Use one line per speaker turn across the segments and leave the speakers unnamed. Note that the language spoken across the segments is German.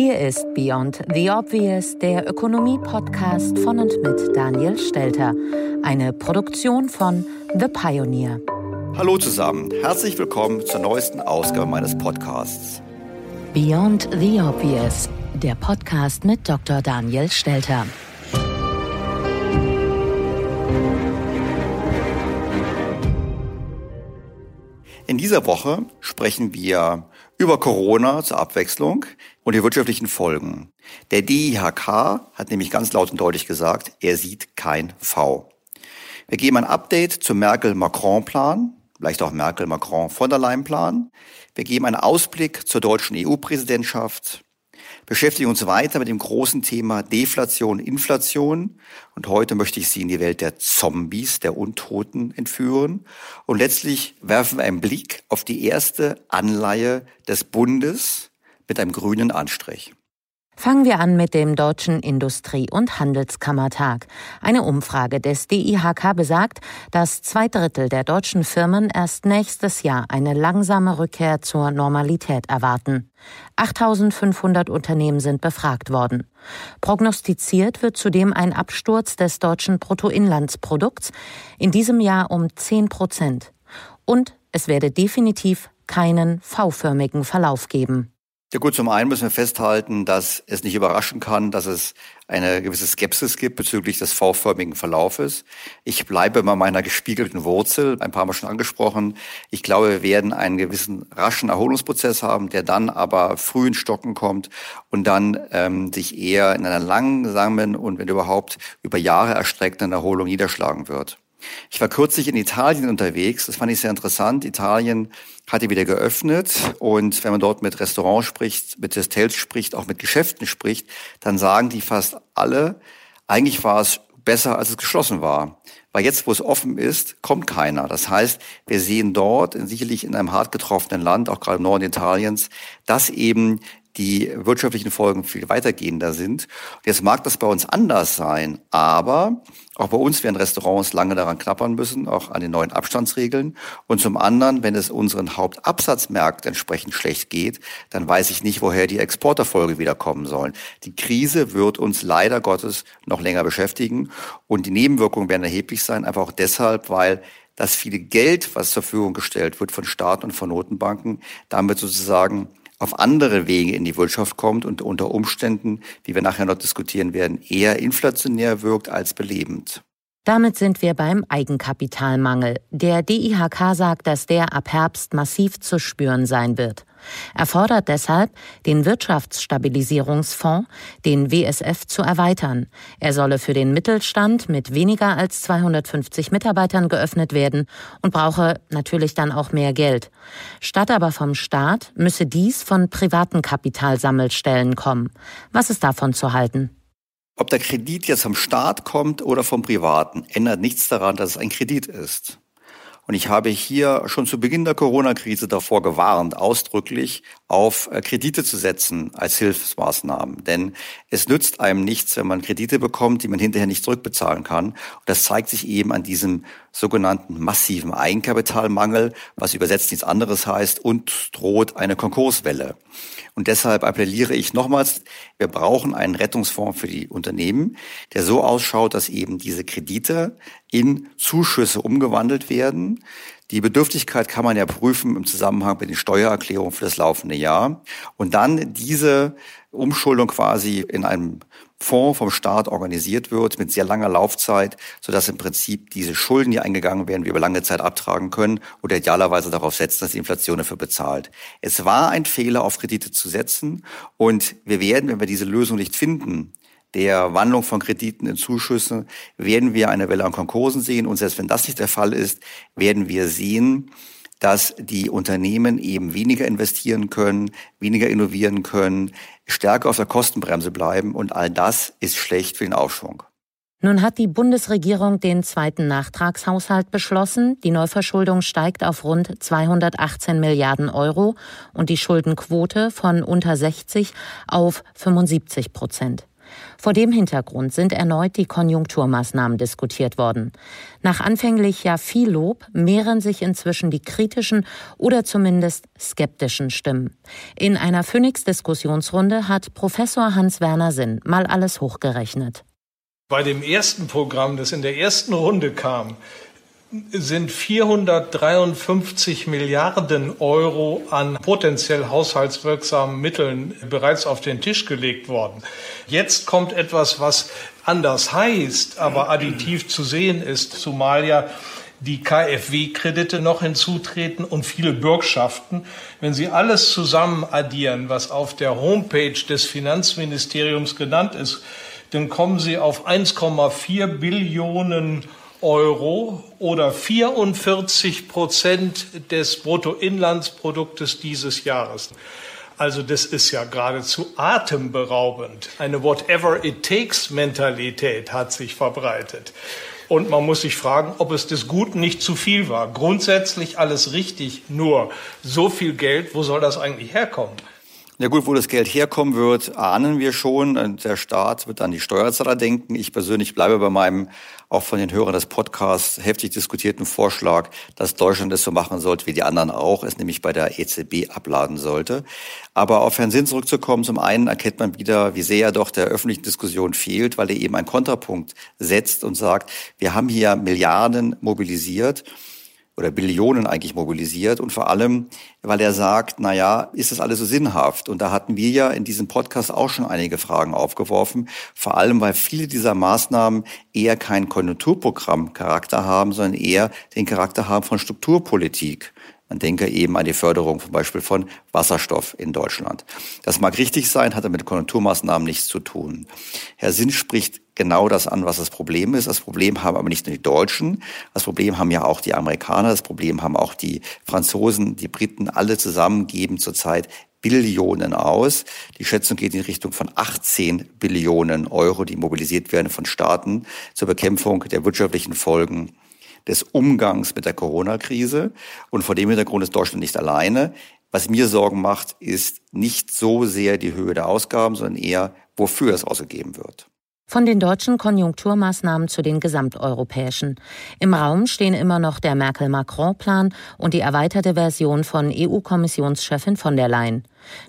Hier ist Beyond the Obvious, der Ökonomie-Podcast von und mit Daniel Stelter. Eine Produktion von The Pioneer.
Hallo zusammen, herzlich willkommen zur neuesten Ausgabe meines Podcasts.
Beyond the Obvious, der Podcast mit Dr. Daniel Stelter.
In dieser Woche sprechen wir über Corona zur Abwechslung und die wirtschaftlichen Folgen. Der DIHK hat nämlich ganz laut und deutlich gesagt, er sieht kein V. Wir geben ein Update zum Merkel-Macron-Plan, vielleicht auch Merkel-Macron-von der Leyen-Plan. Wir geben einen Ausblick zur deutschen EU-Präsidentschaft beschäftigen uns weiter mit dem großen Thema Deflation, Inflation. Und heute möchte ich Sie in die Welt der Zombies, der Untoten entführen. Und letztlich werfen wir einen Blick auf die erste Anleihe des Bundes mit einem grünen Anstrich.
Fangen wir an mit dem Deutschen Industrie- und Handelskammertag. Eine Umfrage des DIHK besagt, dass zwei Drittel der deutschen Firmen erst nächstes Jahr eine langsame Rückkehr zur Normalität erwarten. 8500 Unternehmen sind befragt worden. Prognostiziert wird zudem ein Absturz des deutschen Bruttoinlandsprodukts in diesem Jahr um 10 Prozent. Und es werde definitiv keinen V-förmigen Verlauf geben.
Ja gut, zum einen müssen wir festhalten, dass es nicht überraschen kann, dass es eine gewisse Skepsis gibt bezüglich des V-förmigen Verlaufes. Ich bleibe bei meiner gespiegelten Wurzel, ein paar Mal schon angesprochen. Ich glaube, wir werden einen gewissen raschen Erholungsprozess haben, der dann aber früh in Stocken kommt und dann ähm, sich eher in einer langsamen und wenn überhaupt über Jahre erstreckten Erholung niederschlagen wird. Ich war kürzlich in Italien unterwegs, das fand ich sehr interessant. Italien hatte wieder geöffnet und wenn man dort mit Restaurants spricht, mit Hotels spricht, auch mit Geschäften spricht, dann sagen die fast alle, eigentlich war es besser, als es geschlossen war. Weil jetzt, wo es offen ist, kommt keiner. Das heißt, wir sehen dort, sicherlich in einem hart getroffenen Land, auch gerade im Norden Italiens, dass eben die wirtschaftlichen Folgen viel weitergehender sind. Jetzt mag das bei uns anders sein, aber auch bei uns werden Restaurants lange daran knappern müssen, auch an den neuen Abstandsregeln. Und zum anderen, wenn es unseren Hauptabsatzmärkten entsprechend schlecht geht, dann weiß ich nicht, woher die Exporterfolge wieder kommen sollen. Die Krise wird uns leider Gottes noch länger beschäftigen und die Nebenwirkungen werden erheblich sein, einfach auch deshalb, weil das viele Geld, was zur Verfügung gestellt wird von Staaten und von Notenbanken, damit sozusagen auf andere Wege in die Wirtschaft kommt und unter Umständen, wie wir nachher noch diskutieren werden, eher inflationär wirkt als belebend.
Damit sind wir beim Eigenkapitalmangel. Der DIHK sagt, dass der ab Herbst massiv zu spüren sein wird. Er fordert deshalb, den Wirtschaftsstabilisierungsfonds, den WSF, zu erweitern. Er solle für den Mittelstand mit weniger als 250 Mitarbeitern geöffnet werden und brauche natürlich dann auch mehr Geld. Statt aber vom Staat müsse dies von privaten Kapitalsammelstellen kommen. Was ist davon zu halten?
Ob der Kredit jetzt vom Staat kommt oder vom Privaten, ändert nichts daran, dass es ein Kredit ist. Und ich habe hier schon zu Beginn der Corona-Krise davor gewarnt, ausdrücklich auf äh, Kredite zu setzen als Hilfsmaßnahmen. Denn es nützt einem nichts, wenn man Kredite bekommt, die man hinterher nicht zurückbezahlen kann. Und das zeigt sich eben an diesem sogenannten massiven Eigenkapitalmangel, was übersetzt nichts anderes heißt, und droht eine Konkurswelle. Und deshalb appelliere ich nochmals, wir brauchen einen Rettungsfonds für die Unternehmen, der so ausschaut, dass eben diese Kredite in Zuschüsse umgewandelt werden. Die Bedürftigkeit kann man ja prüfen im Zusammenhang mit den Steuererklärungen für das laufende Jahr. Und dann diese Umschuldung quasi in einem Fonds vom Staat organisiert wird mit sehr langer Laufzeit, sodass im Prinzip diese Schulden, die eingegangen werden, wir über lange Zeit abtragen können oder idealerweise darauf setzen, dass die Inflation dafür bezahlt. Es war ein Fehler, auf Kredite zu setzen und wir werden, wenn wir diese Lösung nicht finden, der Wandlung von Krediten in Zuschüsse, werden wir eine Welle an Konkursen sehen. Und selbst wenn das nicht der Fall ist, werden wir sehen, dass die Unternehmen eben weniger investieren können, weniger innovieren können, stärker auf der Kostenbremse bleiben und all das ist schlecht für den Aufschwung.
Nun hat die Bundesregierung den zweiten Nachtragshaushalt beschlossen. Die Neuverschuldung steigt auf rund 218 Milliarden Euro und die Schuldenquote von unter 60 auf 75 Prozent. Vor dem Hintergrund sind erneut die Konjunkturmaßnahmen diskutiert worden. Nach anfänglich ja viel Lob mehren sich inzwischen die kritischen oder zumindest skeptischen Stimmen. In einer Phoenix-Diskussionsrunde hat Professor Hans-Werner Sinn mal alles hochgerechnet.
Bei dem ersten Programm, das in der ersten Runde kam, sind 453 Milliarden Euro an potenziell haushaltswirksamen Mitteln bereits auf den Tisch gelegt worden. Jetzt kommt etwas, was anders heißt, aber additiv zu sehen ist, zumal ja die KfW-Kredite noch hinzutreten und viele Bürgschaften. Wenn Sie alles zusammen addieren, was auf der Homepage des Finanzministeriums genannt ist, dann kommen Sie auf 1,4 Billionen Euro oder 44 Prozent des Bruttoinlandsproduktes dieses Jahres. Also das ist ja geradezu atemberaubend. Eine Whatever it takes Mentalität hat sich verbreitet. Und man muss sich fragen, ob es des Guten nicht zu viel war. Grundsätzlich alles richtig, nur so viel Geld, wo soll das eigentlich herkommen?
Ja gut, wo das Geld herkommen wird, ahnen wir schon. Der Staat wird an die Steuerzahler denken. Ich persönlich bleibe bei meinem, auch von den Hörern des Podcasts, heftig diskutierten Vorschlag, dass Deutschland es so machen sollte, wie die anderen auch, es nämlich bei der EZB abladen sollte. Aber auf Herrn Sinn zurückzukommen, zum einen erkennt man wieder, wie sehr er doch der öffentlichen Diskussion fehlt, weil er eben einen Kontrapunkt setzt und sagt, wir haben hier Milliarden mobilisiert oder Billionen eigentlich mobilisiert und vor allem, weil er sagt, na ja, ist das alles so sinnhaft? Und da hatten wir ja in diesem Podcast auch schon einige Fragen aufgeworfen, vor allem, weil viele dieser Maßnahmen eher kein Konjunkturprogramm-Charakter haben, sondern eher den Charakter haben von Strukturpolitik. Man denke eben an die Förderung zum Beispiel von Wasserstoff in Deutschland. Das mag richtig sein, hat aber mit Konjunkturmaßnahmen nichts zu tun. Herr Sinn spricht genau das an, was das Problem ist. Das Problem haben aber nicht nur die Deutschen, das Problem haben ja auch die Amerikaner, das Problem haben auch die Franzosen, die Briten, alle zusammen geben zurzeit Billionen aus. Die Schätzung geht in Richtung von 18 Billionen Euro, die mobilisiert werden von Staaten zur Bekämpfung der wirtschaftlichen Folgen des Umgangs mit der Corona-Krise. Und vor dem Hintergrund ist Deutschland nicht alleine. Was mir Sorgen macht, ist nicht so sehr die Höhe der Ausgaben, sondern eher, wofür es ausgegeben wird.
Von den deutschen Konjunkturmaßnahmen zu den gesamteuropäischen. Im Raum stehen immer noch der Merkel-Macron-Plan und die erweiterte Version von EU-Kommissionschefin von der Leyen.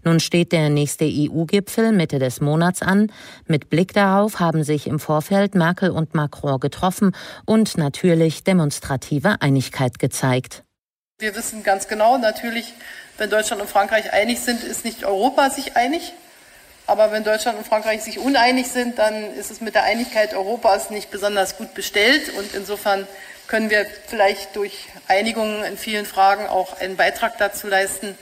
Nun steht der nächste EU-Gipfel Mitte des Monats an. Mit Blick darauf haben sich im Vorfeld Merkel und Macron getroffen und natürlich demonstrative Einigkeit gezeigt.
Wir wissen ganz genau, natürlich, wenn Deutschland und Frankreich einig sind, ist nicht Europa sich einig. Aber wenn Deutschland und Frankreich sich uneinig sind, dann ist es mit der Einigkeit Europas nicht besonders gut bestellt. Und insofern können wir vielleicht durch Einigungen in vielen Fragen auch einen Beitrag dazu leisten,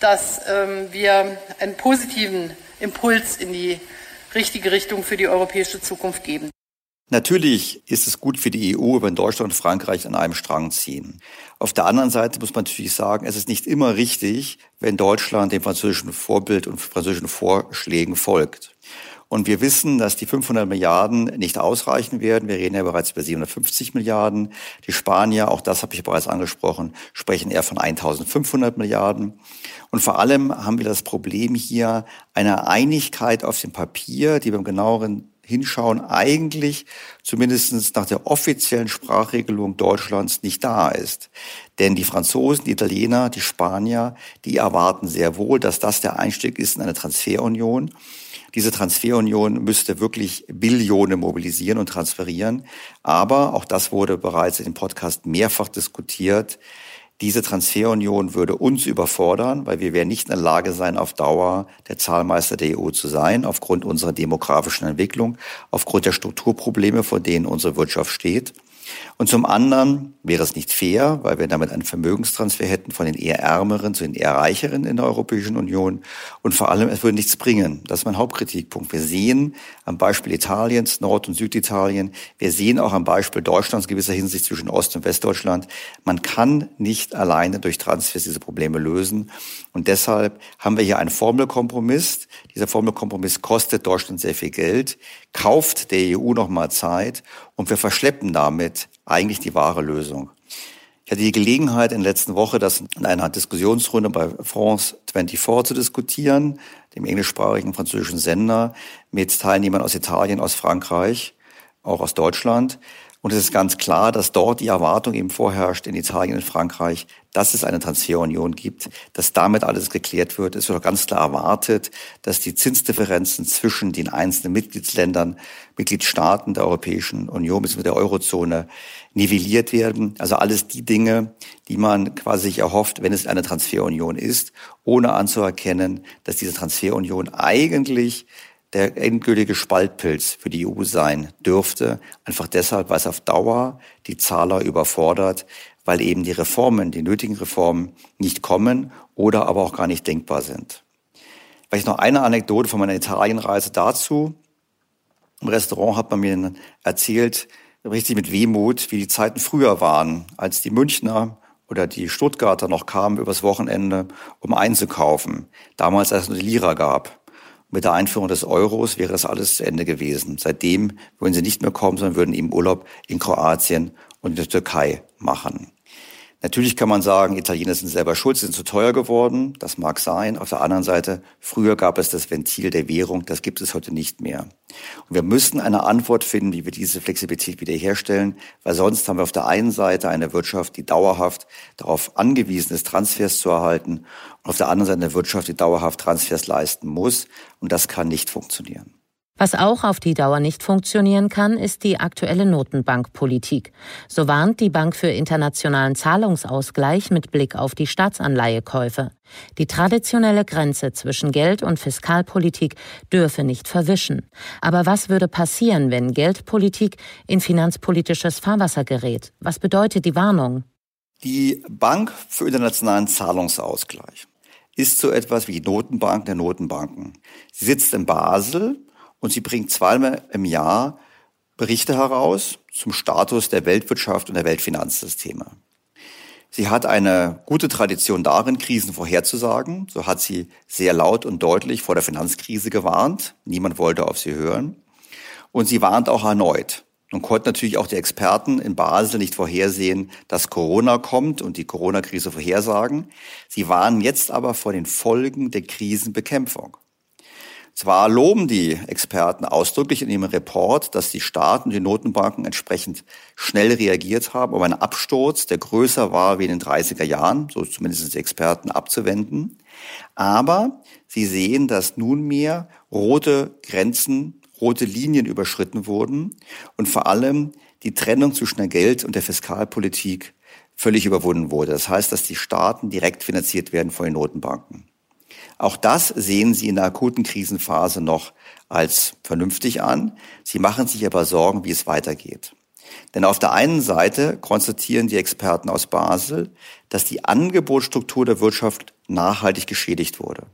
dass ähm, wir einen positiven Impuls in die richtige Richtung für die europäische Zukunft geben.
Natürlich ist es gut für die EU, wenn Deutschland und Frankreich an einem Strang ziehen. Auf der anderen Seite muss man natürlich sagen, es ist nicht immer richtig, wenn Deutschland dem französischen Vorbild und französischen Vorschlägen folgt. Und wir wissen, dass die 500 Milliarden nicht ausreichen werden. Wir reden ja bereits über 750 Milliarden. Die Spanier, auch das habe ich bereits angesprochen, sprechen eher von 1500 Milliarden. Und vor allem haben wir das Problem hier einer Einigkeit auf dem Papier, die beim genaueren hinschauen, eigentlich zumindest nach der offiziellen Sprachregelung Deutschlands nicht da ist. Denn die Franzosen, die Italiener, die Spanier, die erwarten sehr wohl, dass das der Einstieg ist in eine Transferunion. Diese Transferunion müsste wirklich Billionen mobilisieren und transferieren. Aber, auch das wurde bereits dem Podcast mehrfach diskutiert, diese Transferunion würde uns überfordern, weil wir werden nicht in der Lage sein, auf Dauer der Zahlmeister der EU zu sein, aufgrund unserer demografischen Entwicklung, aufgrund der Strukturprobleme, vor denen unsere Wirtschaft steht. Und zum anderen wäre es nicht fair, weil wir damit einen Vermögenstransfer hätten von den eher ärmeren zu den eher reicheren in der Europäischen Union. Und vor allem, es würde nichts bringen. Das ist mein Hauptkritikpunkt. Wir sehen am Beispiel Italiens, Nord- und Süditalien, wir sehen auch am Beispiel Deutschlands gewisser Hinsicht zwischen Ost- und Westdeutschland, man kann nicht alleine durch Transfers diese Probleme lösen. Und deshalb haben wir hier einen Formelkompromiss. Dieser Formelkompromiss kostet Deutschland sehr viel Geld, kauft der EU nochmal Zeit und wir verschleppen damit eigentlich die wahre Lösung. Ich hatte die Gelegenheit in der letzten Woche, das in einer Diskussionsrunde bei France 24 zu diskutieren, dem englischsprachigen französischen Sender, mit Teilnehmern aus Italien, aus Frankreich, auch aus Deutschland. Und es ist ganz klar, dass dort die Erwartung eben vorherrscht, in Italien, in Frankreich, dass es eine Transferunion gibt, dass damit alles geklärt wird. Es wird auch ganz klar erwartet, dass die Zinsdifferenzen zwischen den einzelnen Mitgliedsländern, Mitgliedstaaten der Europäischen Union mit der Eurozone nivelliert werden. Also alles die Dinge, die man quasi sich erhofft, wenn es eine Transferunion ist, ohne anzuerkennen, dass diese Transferunion eigentlich der endgültige Spaltpilz für die EU sein dürfte. Einfach deshalb, weil es auf Dauer die Zahler überfordert, weil eben die Reformen, die nötigen Reformen nicht kommen oder aber auch gar nicht denkbar sind. Vielleicht noch eine Anekdote von meiner Italienreise dazu. Im Restaurant hat man mir erzählt, richtig mit Wehmut, wie die Zeiten früher waren, als die Münchner oder die Stuttgarter noch kamen übers Wochenende, um einzukaufen. Damals, als es nur die Lira gab. Mit der Einführung des Euros wäre das alles zu Ende gewesen. Seitdem würden sie nicht mehr kommen, sondern würden eben Urlaub in Kroatien und in der Türkei machen. Natürlich kann man sagen, Italiener sind selber schuld, sind zu teuer geworden. Das mag sein. Auf der anderen Seite, früher gab es das Ventil der Währung, das gibt es heute nicht mehr. Und wir müssen eine Antwort finden, wie wir diese Flexibilität wiederherstellen, weil sonst haben wir auf der einen Seite eine Wirtschaft, die dauerhaft darauf angewiesen ist, Transfers zu erhalten, und auf der anderen Seite eine Wirtschaft, die dauerhaft Transfers leisten muss. Und das kann nicht funktionieren.
Was auch auf die Dauer nicht funktionieren kann, ist die aktuelle Notenbankpolitik. So warnt die Bank für internationalen Zahlungsausgleich mit Blick auf die Staatsanleihekäufe. Die traditionelle Grenze zwischen Geld- und Fiskalpolitik dürfe nicht verwischen. Aber was würde passieren, wenn Geldpolitik in finanzpolitisches Fahrwasser gerät? Was bedeutet die Warnung?
Die Bank für internationalen Zahlungsausgleich ist so etwas wie die Notenbank der Notenbanken. Sie sitzt in Basel und sie bringt zweimal im Jahr Berichte heraus zum Status der Weltwirtschaft und der Weltfinanzsysteme. Sie hat eine gute Tradition darin, Krisen vorherzusagen. So hat sie sehr laut und deutlich vor der Finanzkrise gewarnt. Niemand wollte auf sie hören. Und sie warnt auch erneut. Nun konnten natürlich auch die Experten in Basel nicht vorhersehen, dass Corona kommt und die Corona-Krise vorhersagen. Sie warnen jetzt aber vor den Folgen der Krisenbekämpfung. Zwar loben die Experten ausdrücklich in ihrem Report, dass die Staaten und die Notenbanken entsprechend schnell reagiert haben, um einen Absturz, der größer war wie in den 30er Jahren, so zumindest die Experten, abzuwenden. Aber sie sehen, dass nunmehr rote Grenzen, rote Linien überschritten wurden und vor allem die Trennung zwischen der Geld- und der Fiskalpolitik völlig überwunden wurde. Das heißt, dass die Staaten direkt finanziert werden von den Notenbanken. Auch das sehen Sie in der akuten Krisenphase noch als vernünftig an. Sie machen sich aber Sorgen, wie es weitergeht. Denn auf der einen Seite konstatieren die Experten aus Basel, dass die Angebotsstruktur der Wirtschaft nachhaltig geschädigt wurde.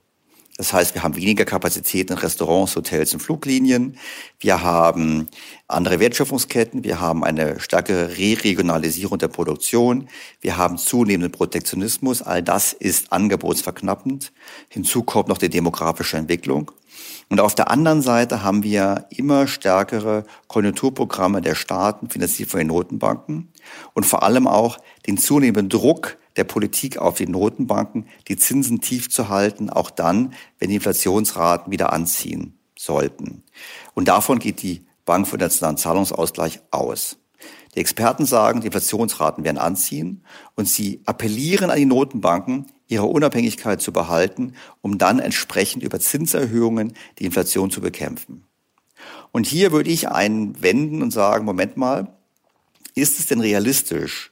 Das heißt, wir haben weniger Kapazität in Restaurants, Hotels und Fluglinien. Wir haben andere Wertschöpfungsketten. Wir haben eine stärkere Re-Regionalisierung der Produktion. Wir haben zunehmenden Protektionismus. All das ist angebotsverknappend. Hinzu kommt noch die demografische Entwicklung. Und auf der anderen Seite haben wir immer stärkere Konjunkturprogramme der Staaten, finanziert von den Notenbanken und vor allem auch den zunehmenden Druck der Politik auf die Notenbanken, die Zinsen tief zu halten, auch dann, wenn die Inflationsraten wieder anziehen sollten. Und davon geht die Bank für den nationalen Zahlungsausgleich aus. Die Experten sagen, die Inflationsraten werden anziehen und sie appellieren an die Notenbanken, ihre Unabhängigkeit zu behalten, um dann entsprechend über Zinserhöhungen die Inflation zu bekämpfen. Und hier würde ich einwenden und sagen, Moment mal, ist es denn realistisch,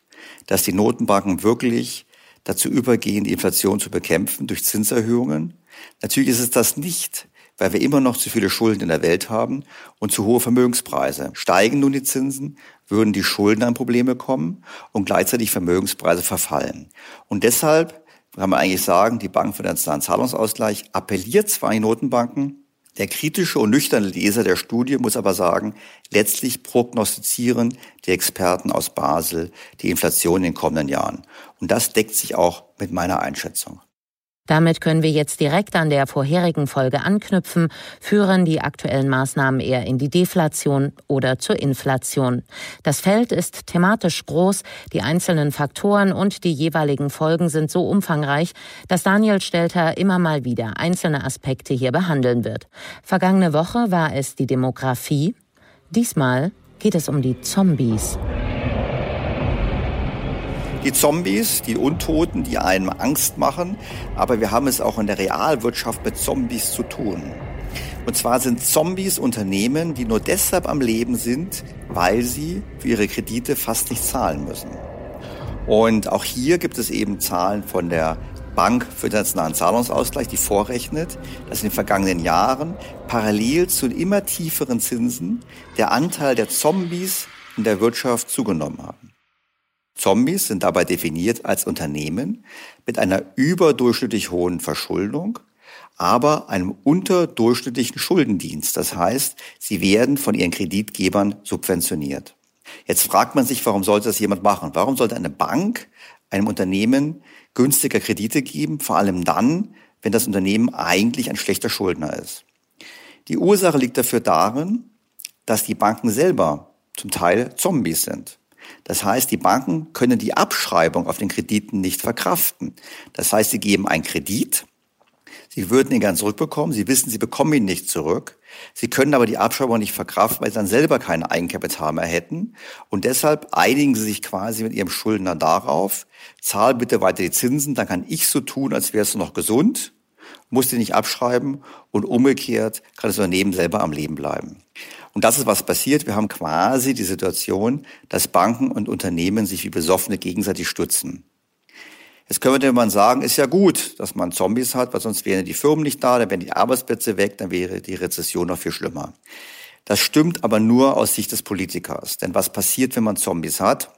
dass die Notenbanken wirklich dazu übergehen, die Inflation zu bekämpfen durch Zinserhöhungen. Natürlich ist es das nicht, weil wir immer noch zu viele Schulden in der Welt haben und zu hohe Vermögenspreise. Steigen nun die Zinsen, würden die Schulden an Probleme kommen und gleichzeitig Vermögenspreise verfallen. Und deshalb kann man eigentlich sagen, die Bank für den Zahlungsausgleich appelliert zwar an die Notenbanken, der kritische und nüchterne Leser der Studie muss aber sagen, letztlich prognostizieren die Experten aus Basel die Inflation in den kommenden Jahren. Und das deckt sich auch mit meiner Einschätzung.
Damit können wir jetzt direkt an der vorherigen Folge anknüpfen. Führen die aktuellen Maßnahmen eher in die Deflation oder zur Inflation? Das Feld ist thematisch groß. Die einzelnen Faktoren und die jeweiligen Folgen sind so umfangreich, dass Daniel Stelter immer mal wieder einzelne Aspekte hier behandeln wird. Vergangene Woche war es die Demografie. Diesmal geht es um die Zombies.
Die Zombies, die Untoten, die einem Angst machen, aber wir haben es auch in der Realwirtschaft mit Zombies zu tun. Und zwar sind Zombies Unternehmen, die nur deshalb am Leben sind, weil sie für ihre Kredite fast nicht zahlen müssen. Und auch hier gibt es eben Zahlen von der Bank für internationalen Zahlungsausgleich, die vorrechnet, dass in den vergangenen Jahren parallel zu immer tieferen Zinsen der Anteil der Zombies in der Wirtschaft zugenommen haben. Zombies sind dabei definiert als Unternehmen mit einer überdurchschnittlich hohen Verschuldung, aber einem unterdurchschnittlichen Schuldendienst. Das heißt, sie werden von ihren Kreditgebern subventioniert. Jetzt fragt man sich, warum sollte das jemand machen? Warum sollte eine Bank einem Unternehmen günstiger Kredite geben, vor allem dann, wenn das Unternehmen eigentlich ein schlechter Schuldner ist? Die Ursache liegt dafür darin, dass die Banken selber zum Teil Zombies sind. Das heißt, die Banken können die Abschreibung auf den Krediten nicht verkraften. Das heißt, sie geben einen Kredit, sie würden ihn gern zurückbekommen, sie wissen, sie bekommen ihn nicht zurück, sie können aber die Abschreibung nicht verkraften, weil sie dann selber kein Eigenkapital mehr hätten und deshalb einigen sie sich quasi mit ihrem Schuldner darauf, zahl bitte weiter die Zinsen, dann kann ich so tun, als wärst du noch gesund, musst du nicht abschreiben und umgekehrt kann das Unternehmen selber am Leben bleiben. Und das ist, was passiert. Wir haben quasi die Situation, dass Banken und Unternehmen sich wie Besoffene gegenseitig stützen. Jetzt könnte man sagen, ist ja gut, dass man Zombies hat, weil sonst wären die Firmen nicht da, dann wären die Arbeitsplätze weg, dann wäre die Rezession noch viel schlimmer. Das stimmt aber nur aus Sicht des Politikers. Denn was passiert, wenn man Zombies hat?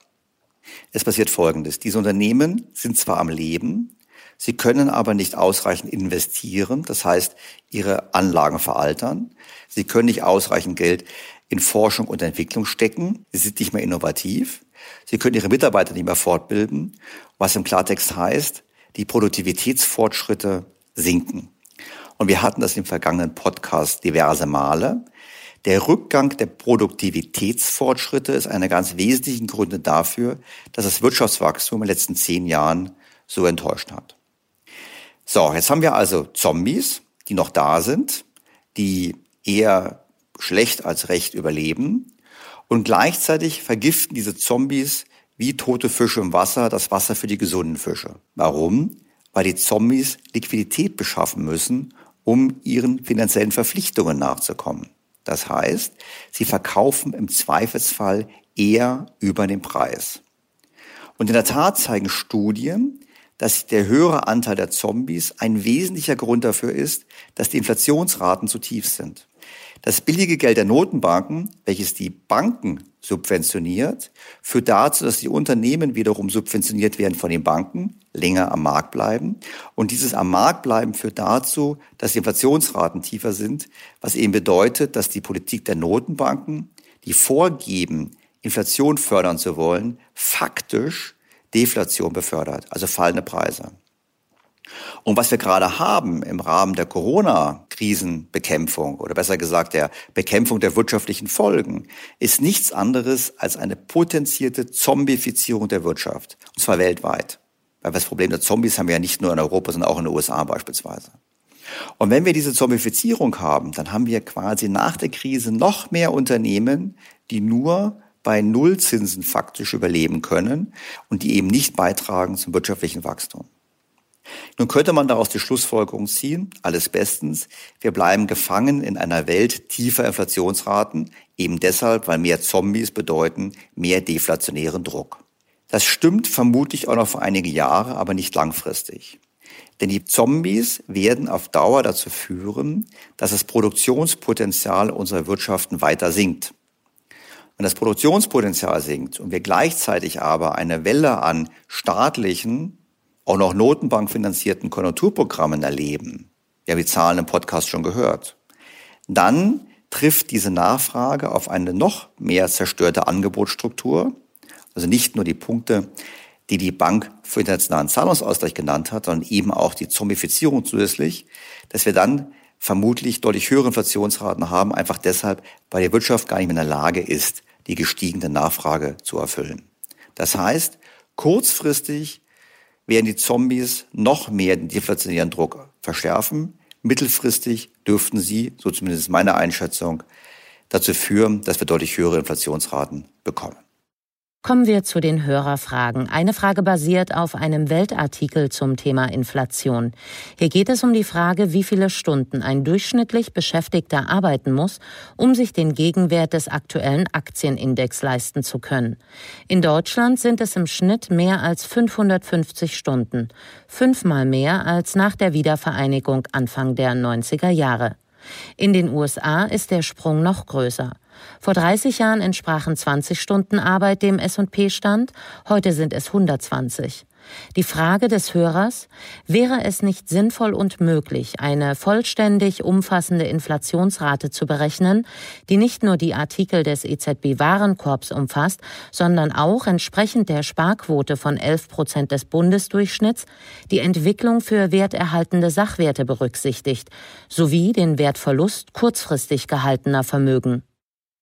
Es passiert Folgendes. Diese Unternehmen sind zwar am Leben, Sie können aber nicht ausreichend investieren, das heißt, ihre Anlagen veraltern. Sie können nicht ausreichend Geld in Forschung und Entwicklung stecken. Sie sind nicht mehr innovativ. Sie können ihre Mitarbeiter nicht mehr fortbilden, was im Klartext heißt, die Produktivitätsfortschritte sinken. Und wir hatten das im vergangenen Podcast diverse Male. Der Rückgang der Produktivitätsfortschritte ist einer ganz wesentlichen Gründe dafür, dass das Wirtschaftswachstum in den letzten zehn Jahren so enttäuscht hat. So, jetzt haben wir also Zombies, die noch da sind, die eher schlecht als recht überleben. Und gleichzeitig vergiften diese Zombies wie tote Fische im Wasser das Wasser für die gesunden Fische. Warum? Weil die Zombies Liquidität beschaffen müssen, um ihren finanziellen Verpflichtungen nachzukommen. Das heißt, sie verkaufen im Zweifelsfall eher über den Preis. Und in der Tat zeigen Studien, dass der höhere Anteil der Zombies ein wesentlicher Grund dafür ist, dass die Inflationsraten zu tief sind. Das billige Geld der Notenbanken, welches die Banken subventioniert, führt dazu, dass die Unternehmen wiederum subventioniert werden von den Banken, länger am Markt bleiben. Und dieses am Markt bleiben führt dazu, dass die Inflationsraten tiefer sind, was eben bedeutet, dass die Politik der Notenbanken, die vorgeben, Inflation fördern zu wollen, faktisch Deflation befördert, also fallende Preise. Und was wir gerade haben im Rahmen der Corona-Krisenbekämpfung oder besser gesagt der Bekämpfung der wirtschaftlichen Folgen, ist nichts anderes als eine potenzierte Zombifizierung der Wirtschaft. Und zwar weltweit. Weil das Problem der Zombies haben wir ja nicht nur in Europa, sondern auch in den USA beispielsweise. Und wenn wir diese Zombifizierung haben, dann haben wir quasi nach der Krise noch mehr Unternehmen, die nur bei Nullzinsen faktisch überleben können und die eben nicht beitragen zum wirtschaftlichen Wachstum. Nun könnte man daraus die Schlussfolgerung ziehen, alles bestens, wir bleiben gefangen in einer Welt tiefer Inflationsraten, eben deshalb, weil mehr Zombies bedeuten mehr deflationären Druck. Das stimmt vermutlich auch noch für einige Jahre, aber nicht langfristig. Denn die Zombies werden auf Dauer dazu führen, dass das Produktionspotenzial unserer Wirtschaften weiter sinkt. Wenn das Produktionspotenzial sinkt und wir gleichzeitig aber eine Welle an staatlichen, auch noch notenbankfinanzierten Konjunkturprogrammen erleben, wir haben die Zahlen im Podcast schon gehört, dann trifft diese Nachfrage auf eine noch mehr zerstörte Angebotsstruktur, also nicht nur die Punkte die die Bank für internationalen Zahlungsausgleich genannt hat, sondern eben auch die Zombifizierung zusätzlich, dass wir dann vermutlich deutlich höhere Inflationsraten haben, einfach deshalb, weil die Wirtschaft gar nicht mehr in der Lage ist, die gestiegene Nachfrage zu erfüllen. Das heißt, kurzfristig werden die Zombies noch mehr den deflationären Druck verschärfen. Mittelfristig dürften sie, so zumindest meine Einschätzung, dazu führen, dass wir deutlich höhere Inflationsraten bekommen.
Kommen wir zu den Hörerfragen. Eine Frage basiert auf einem Weltartikel zum Thema Inflation. Hier geht es um die Frage, wie viele Stunden ein durchschnittlich Beschäftigter arbeiten muss, um sich den Gegenwert des aktuellen Aktienindex leisten zu können. In Deutschland sind es im Schnitt mehr als 550 Stunden, fünfmal mehr als nach der Wiedervereinigung Anfang der 90er Jahre. In den USA ist der Sprung noch größer. Vor 30 Jahren entsprachen 20 Stunden Arbeit dem S&P-Stand, heute sind es 120. Die Frage des Hörers, wäre es nicht sinnvoll und möglich, eine vollständig umfassende Inflationsrate zu berechnen, die nicht nur die Artikel des EZB Warenkorbs umfasst, sondern auch entsprechend der Sparquote von 11 Prozent des Bundesdurchschnitts die Entwicklung für werterhaltende Sachwerte berücksichtigt, sowie den Wertverlust kurzfristig gehaltener Vermögen.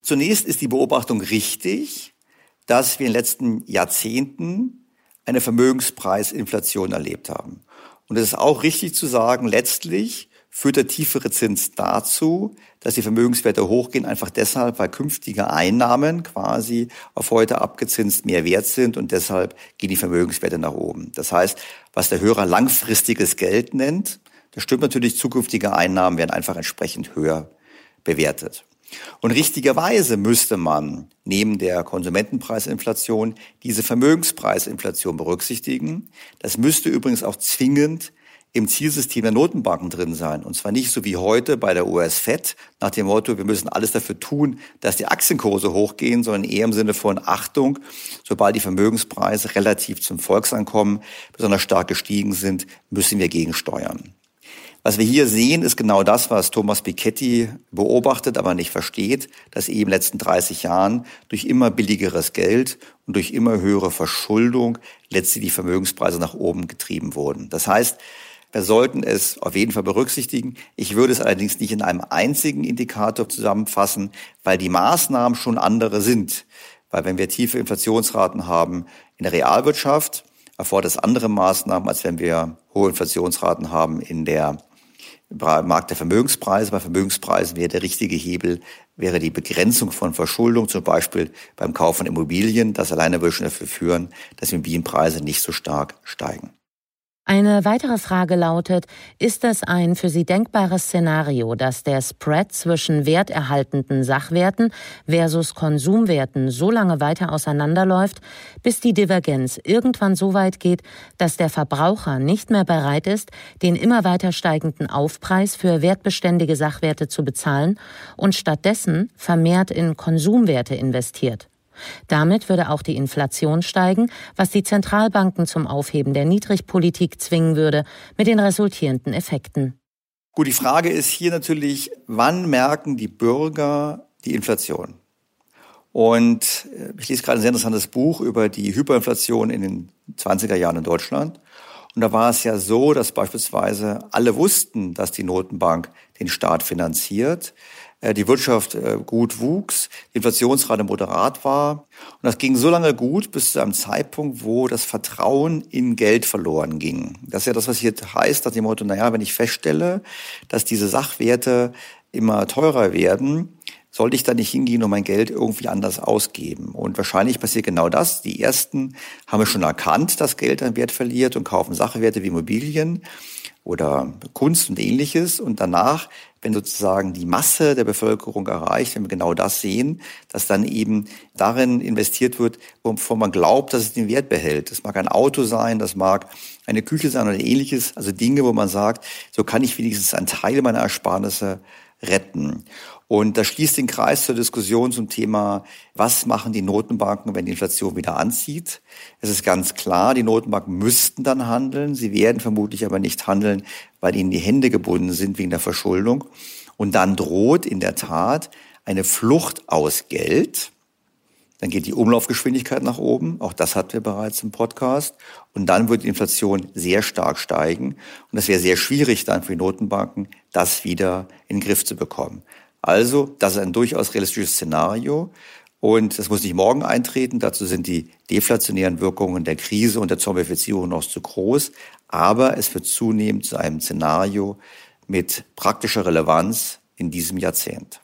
Zunächst ist die Beobachtung richtig, dass wir in den letzten Jahrzehnten eine Vermögenspreisinflation erlebt haben. Und es ist auch richtig zu sagen, letztlich führt der tiefere Zins dazu, dass die Vermögenswerte hochgehen, einfach deshalb, weil künftige Einnahmen quasi auf heute abgezinst mehr wert sind und deshalb gehen die Vermögenswerte nach oben. Das heißt, was der Hörer langfristiges Geld nennt, das stimmt natürlich, zukünftige Einnahmen werden einfach entsprechend höher bewertet. Und richtigerweise müsste man neben der Konsumentenpreisinflation diese Vermögenspreisinflation berücksichtigen. Das müsste übrigens auch zwingend im Zielsystem der Notenbanken drin sein. Und zwar nicht so wie heute bei der US-Fed nach dem Motto, wir müssen alles dafür tun, dass die Aktienkurse hochgehen, sondern eher im Sinne von Achtung, sobald die Vermögenspreise relativ zum Volkseinkommen besonders stark gestiegen sind, müssen wir gegensteuern. Was wir hier sehen, ist genau das, was Thomas Piketty beobachtet, aber nicht versteht, dass eben in den letzten 30 Jahren durch immer billigeres Geld und durch immer höhere Verschuldung letztlich die Vermögenspreise nach oben getrieben wurden. Das heißt, wir sollten es auf jeden Fall berücksichtigen. Ich würde es allerdings nicht in einem einzigen Indikator zusammenfassen, weil die Maßnahmen schon andere sind. Weil wenn wir tiefe Inflationsraten haben in der Realwirtschaft, erfordert es andere Maßnahmen, als wenn wir hohe Inflationsraten haben in der Markt der Vermögenspreise. Bei Vermögenspreisen wäre der richtige Hebel, wäre die Begrenzung von Verschuldung, zum Beispiel beim Kauf von Immobilien. Das alleine würde schon dafür führen, dass Immobilienpreise nicht so stark steigen.
Eine weitere Frage lautet, ist es ein für Sie denkbares Szenario, dass der Spread zwischen werterhaltenden Sachwerten versus Konsumwerten so lange weiter auseinanderläuft, bis die Divergenz irgendwann so weit geht, dass der Verbraucher nicht mehr bereit ist, den immer weiter steigenden Aufpreis für wertbeständige Sachwerte zu bezahlen und stattdessen vermehrt in Konsumwerte investiert? Damit würde auch die Inflation steigen, was die Zentralbanken zum Aufheben der Niedrigpolitik zwingen würde, mit den resultierenden Effekten.
Gut, die Frage ist hier natürlich, wann merken die Bürger die Inflation? Und äh, ich lese gerade ein sehr interessantes Buch über die Hyperinflation in den 20er Jahren in Deutschland. Und da war es ja so, dass beispielsweise alle wussten, dass die Notenbank den Staat finanziert. Äh, die Wirtschaft äh, gut wuchs, die Inflationsrate moderat war. Und das ging so lange gut bis zu einem Zeitpunkt, wo das Vertrauen in Geld verloren ging. Das ist ja das, was hier heißt, nach dem Motto, naja, wenn ich feststelle, dass diese Sachwerte immer teurer werden, sollte ich da nicht hingehen und mein Geld irgendwie anders ausgeben. Und wahrscheinlich passiert genau das. Die ersten haben schon erkannt, dass Geld an Wert verliert und kaufen Sachwerte wie Immobilien oder Kunst und ähnliches. Und danach, wenn sozusagen die Masse der Bevölkerung erreicht, wenn wir genau das sehen, dass dann eben darin investiert wird, wovon man glaubt, dass es den Wert behält. Das mag ein Auto sein, das mag eine Küche sein oder ähnliches. Also Dinge, wo man sagt, so kann ich wenigstens einen Teil meiner Ersparnisse retten. Und das schließt den Kreis zur Diskussion zum Thema, was machen die Notenbanken, wenn die Inflation wieder anzieht. Es ist ganz klar, die Notenbanken müssten dann handeln. Sie werden vermutlich aber nicht handeln, weil ihnen die Hände gebunden sind wegen der Verschuldung. Und dann droht in der Tat eine Flucht aus Geld Dann geht die Umlaufgeschwindigkeit nach oben. Auch das hatten wir bereits im Podcast. Und dann wird die Inflation sehr stark steigen. Und das wäre sehr schwierig dann für die Notenbanken, das wieder in den Griff zu bekommen. Also, das ist ein durchaus realistisches Szenario. Und das muss nicht morgen eintreten. Dazu sind die deflationären Wirkungen der Krise und der Zombifizierung noch zu groß. Aber es wird zunehmend zu einem Szenario mit praktischer Relevanz in diesem Jahrzehnt.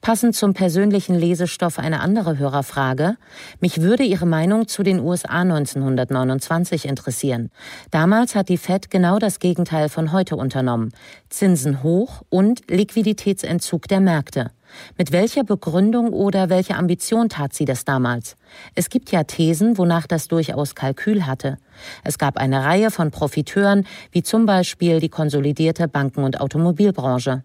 Passend zum persönlichen Lesestoff eine andere Hörerfrage. Mich würde Ihre Meinung zu den USA 1929 interessieren. Damals hat die Fed genau das Gegenteil von heute unternommen. Zinsen hoch und Liquiditätsentzug der Märkte. Mit welcher Begründung oder welcher Ambition tat sie das damals? Es gibt ja Thesen, wonach das durchaus Kalkül hatte. Es gab eine Reihe von Profiteuren, wie zum Beispiel die konsolidierte Banken- und Automobilbranche.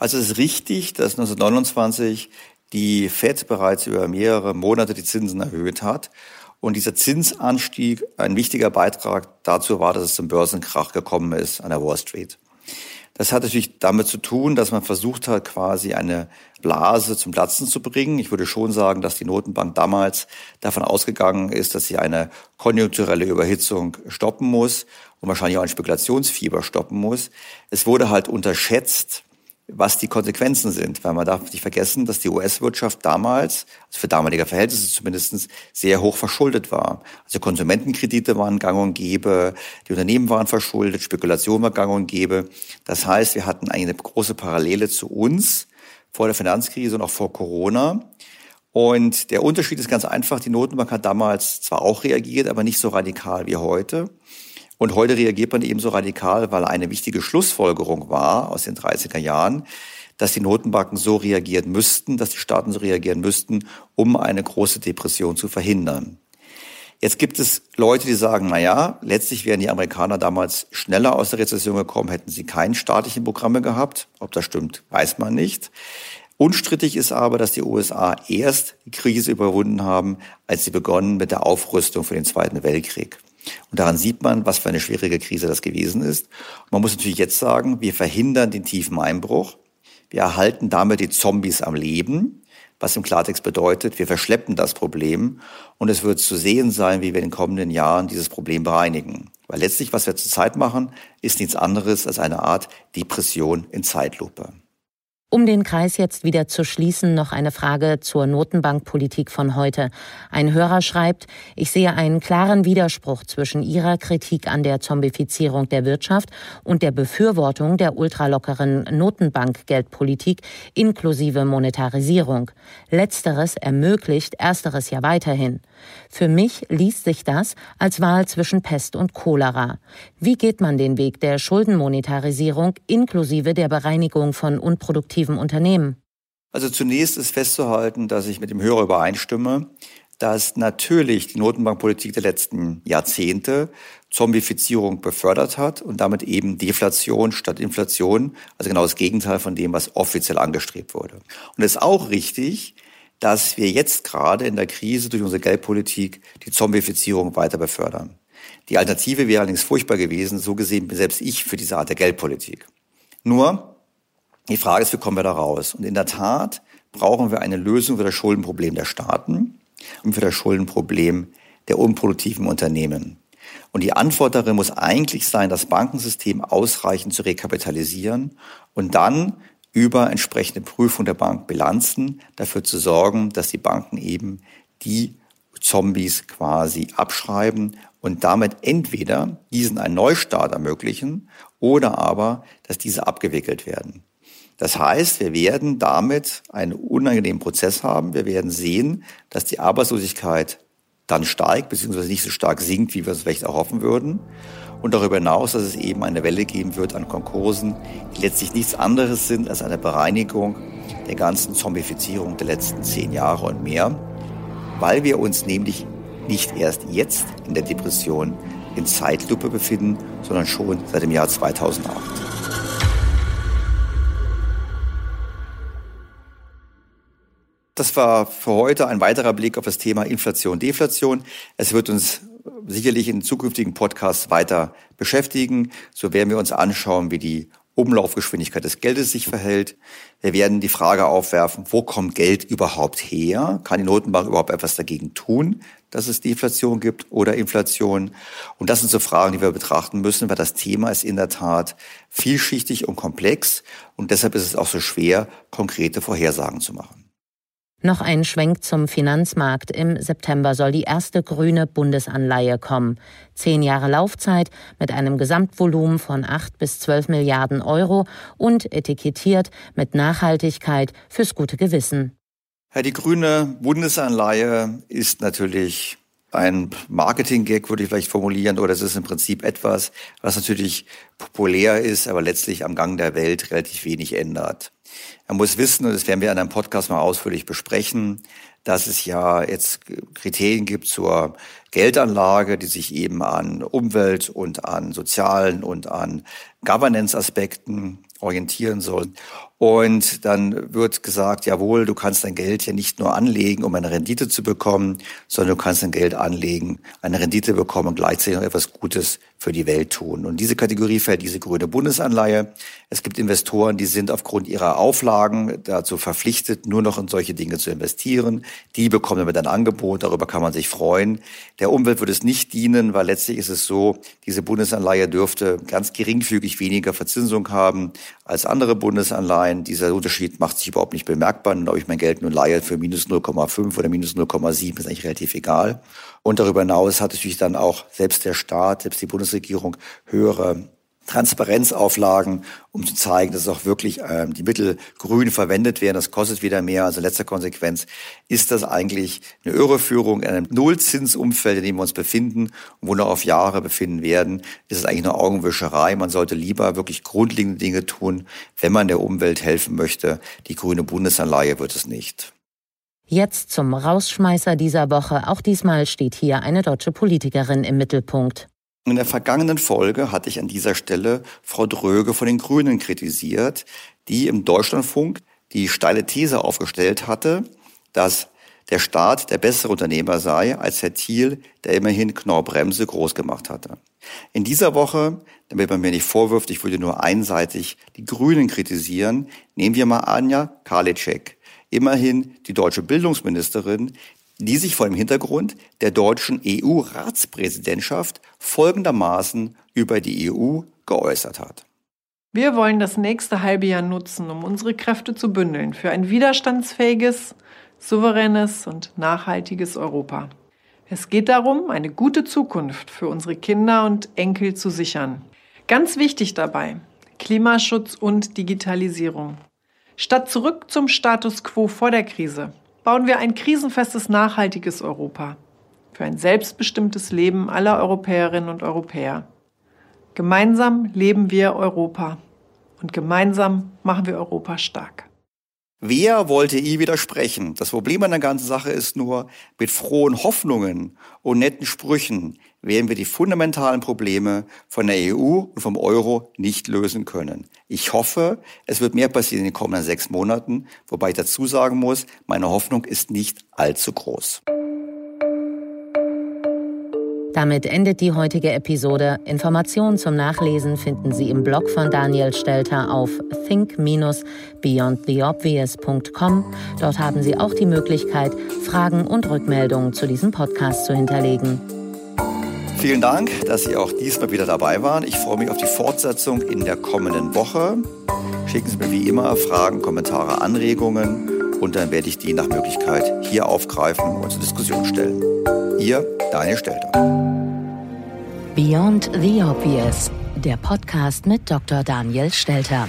Also es ist richtig, dass 1929 die Fed bereits über mehrere Monate die Zinsen erhöht hat. Und dieser Zinsanstieg, ein wichtiger Beitrag dazu war, dass es zum Börsenkrach gekommen ist an der Wall Street. Das hat natürlich damit zu tun, dass man versucht hat, quasi eine Blase zum Platzen zu bringen. Ich würde schon sagen, dass die Notenbank damals davon ausgegangen ist, dass sie eine konjunkturelle Überhitzung stoppen muss und wahrscheinlich auch ein Spekulationsfieber stoppen muss. Es wurde halt unterschätzt, was die Konsequenzen sind, weil man darf nicht vergessen, dass die US-Wirtschaft damals, also für damalige Verhältnisse zumindest, sehr hoch verschuldet war. Also Konsumentenkredite waren gang und gäbe, die Unternehmen waren verschuldet, Spekulation war gang und gäbe. Das heißt, wir hatten eine große Parallele zu uns vor der Finanzkrise und auch vor Corona. Und der Unterschied ist ganz einfach, die Notenbank hat damals zwar auch reagiert, aber nicht so radikal wie heute. Und heute reagiert man ebenso radikal, weil eine wichtige Schlussfolgerung war aus den 30er Jahren, dass die Notenbanken so reagieren müssten, dass die Staaten so reagieren müssten, um eine große Depression zu verhindern. Jetzt gibt es Leute, die sagen, na ja, letztlich wären die Amerikaner damals schneller aus der Rezession gekommen, hätten sie keine staatlichen Programme gehabt. Ob das stimmt, weiß man nicht. Unstrittig ist aber, dass die USA erst die Krise überwunden haben, als sie begonnen mit der Aufrüstung für den Zweiten Weltkrieg. Und daran sieht man, was für eine schwierige Krise das gewesen ist. Und man muss natürlich jetzt sagen, wir verhindern den tiefen Einbruch. Wir erhalten damit die Zombies am Leben, was im Klartext bedeutet, wir verschleppen das Problem und es wird zu sehen sein, wie wir in den kommenden Jahren dieses Problem bereinigen. Weil letztlich, was wir zurzeit machen, ist nichts anderes als eine Art Depression in Zeitlupe.
Um den Kreis jetzt wieder zu schließen, noch eine Frage zur Notenbankpolitik von heute. Ein Hörer schreibt, ich sehe einen klaren Widerspruch zwischen Ihrer Kritik an der Zombifizierung der Wirtschaft und der Befürwortung der ultralockeren Notenbankgeldpolitik inklusive Monetarisierung. Letzteres ermöglicht ersteres ja weiterhin. Für mich liest sich das als Wahl zwischen Pest und Cholera. Wie geht man den Weg der Schuldenmonetarisierung inklusive der Bereinigung von unproduktiven Unternehmen?
Also zunächst ist festzuhalten, dass ich mit dem Hörer übereinstimme, dass natürlich die Notenbankpolitik der letzten Jahrzehnte Zombifizierung befördert hat und damit eben Deflation statt Inflation, also genau das Gegenteil von dem, was offiziell angestrebt wurde. Und es ist auch richtig, dass wir jetzt gerade in der Krise durch unsere Geldpolitik die Zombifizierung weiter befördern. Die Alternative wäre allerdings furchtbar gewesen, so gesehen bin selbst ich für diese Art der Geldpolitik. Nur, die Frage ist, wie kommen wir da raus? Und in der Tat brauchen wir eine Lösung für das Schuldenproblem der Staaten und für das Schuldenproblem der unproduktiven Unternehmen. Und die Antwort darin muss eigentlich sein, das Bankensystem ausreichend zu rekapitalisieren und dann über entsprechende Prüfung der Bankbilanzen dafür zu sorgen, dass die Banken eben die Zombies quasi abschreiben und damit entweder diesen einen Neustart ermöglichen oder aber, dass diese abgewickelt werden. Das heißt, wir werden damit einen unangenehmen Prozess haben. Wir werden sehen, dass die Arbeitslosigkeit dann steigt, beziehungsweise nicht so stark sinkt, wie wir es vielleicht erhoffen würden und darüber hinaus, dass es eben eine Welle geben wird an Konkursen, die letztlich nichts anderes sind als eine Bereinigung der ganzen Zombifizierung der letzten zehn Jahre und mehr, weil wir uns nämlich nicht erst jetzt in der Depression in Zeitlupe befinden, sondern schon seit dem Jahr 2008. Das war für heute ein weiterer Blick auf das Thema Inflation, Deflation. Es wird uns sicherlich in zukünftigen Podcasts weiter beschäftigen. So werden wir uns anschauen, wie die Umlaufgeschwindigkeit des Geldes sich verhält. Wir werden die Frage aufwerfen, wo kommt Geld überhaupt her? Kann die Notenbank überhaupt etwas dagegen tun, dass es Deflation gibt oder Inflation? Und das sind so Fragen, die wir betrachten müssen, weil das Thema ist in der Tat vielschichtig und komplex und deshalb ist es auch so schwer, konkrete Vorhersagen zu machen.
Noch ein Schwenk zum Finanzmarkt. Im September soll die erste grüne Bundesanleihe kommen. Zehn Jahre Laufzeit mit einem Gesamtvolumen von acht bis zwölf Milliarden Euro und etikettiert mit Nachhaltigkeit fürs gute Gewissen.
Die grüne Bundesanleihe ist natürlich ein Marketing-Gag, würde ich vielleicht formulieren, oder es ist im Prinzip etwas, was natürlich populär ist, aber letztlich am Gang der Welt relativ wenig ändert. Man muss wissen, und das werden wir in einem Podcast mal ausführlich besprechen, dass es ja jetzt Kriterien gibt zur Geldanlage, die sich eben an Umwelt und an sozialen und an Governance-Aspekten orientieren sollen. Und dann wird gesagt, jawohl, du kannst dein Geld ja nicht nur anlegen, um eine Rendite zu bekommen, sondern du kannst dein Geld anlegen, eine Rendite bekommen und gleichzeitig noch etwas Gutes für die Welt tun. Und diese Kategorie fällt diese grüne Bundesanleihe. Es gibt Investoren, die sind aufgrund ihrer Auflagen dazu verpflichtet, nur noch in solche Dinge zu investieren. Die bekommen damit ein Angebot, darüber kann man sich freuen. Der Umwelt wird es nicht dienen, weil letztlich ist es so, diese Bundesanleihe dürfte ganz geringfügig weniger Verzinsung haben als andere Bundesanleihen. Dieser Unterschied macht sich überhaupt nicht bemerkbar. Und ob ich mein Geld nun leihe für minus 0,5 oder minus 0,7, ist eigentlich relativ egal. Und darüber hinaus hat natürlich dann auch selbst der Staat, selbst die Bundesregierung höhere Transparenzauflagen, um zu zeigen, dass auch wirklich ähm, die Mittel grün verwendet werden. Das kostet wieder mehr. Also letzter Konsequenz ist das eigentlich eine Irreführung in einem Nullzinsumfeld, in dem wir uns befinden und wo noch auf Jahre befinden werden. Ist es eigentlich eine Augenwischerei. Man sollte lieber wirklich grundlegende Dinge tun, wenn man der Umwelt helfen möchte. Die grüne Bundesanleihe wird es nicht.
Jetzt zum Rausschmeißer dieser Woche. Auch diesmal steht hier eine deutsche Politikerin im Mittelpunkt.
In der vergangenen Folge hatte ich an dieser Stelle Frau Dröge von den Grünen kritisiert, die im Deutschlandfunk die steile These aufgestellt hatte, dass der Staat der bessere Unternehmer sei als Herr Thiel, der immerhin Knorr-Bremse groß gemacht hatte. In dieser Woche, damit man mir nicht vorwirft, ich würde nur einseitig die Grünen kritisieren, nehmen wir mal Anja Karliczek immerhin die deutsche Bildungsministerin, die sich vor dem Hintergrund der deutschen EU-Ratspräsidentschaft folgendermaßen über die EU geäußert hat.
Wir wollen das nächste halbe Jahr nutzen, um unsere Kräfte zu bündeln für ein widerstandsfähiges, souveränes und nachhaltiges Europa. Es geht darum, eine gute Zukunft für unsere Kinder und Enkel zu sichern. Ganz wichtig dabei, Klimaschutz und Digitalisierung. Statt zurück zum Status quo vor der Krise bauen wir ein krisenfestes, nachhaltiges Europa für ein selbstbestimmtes Leben aller Europäerinnen und Europäer. Gemeinsam leben wir Europa und gemeinsam machen wir Europa stark.
Wer wollte ihr widersprechen? Das Problem an der ganzen Sache ist nur, mit frohen Hoffnungen und netten Sprüchen werden wir die fundamentalen Probleme von der EU und vom Euro nicht lösen können. Ich hoffe, es wird mehr passieren in den kommenden sechs Monaten, wobei ich dazu sagen muss, meine Hoffnung ist nicht allzu groß.
Damit endet die heutige Episode. Informationen zum Nachlesen finden Sie im Blog von Daniel Stelter auf think-beyondtheobvious.com. Dort haben Sie auch die Möglichkeit, Fragen und Rückmeldungen zu diesem Podcast zu hinterlegen.
Vielen Dank, dass Sie auch diesmal wieder dabei waren. Ich freue mich auf die Fortsetzung in der kommenden Woche. Schicken Sie mir wie immer Fragen, Kommentare, Anregungen und dann werde ich die nach Möglichkeit hier aufgreifen und zur Diskussion stellen. Ihr Daniel Stelter.
Beyond the Obvious, der Podcast mit Dr. Daniel Stelter.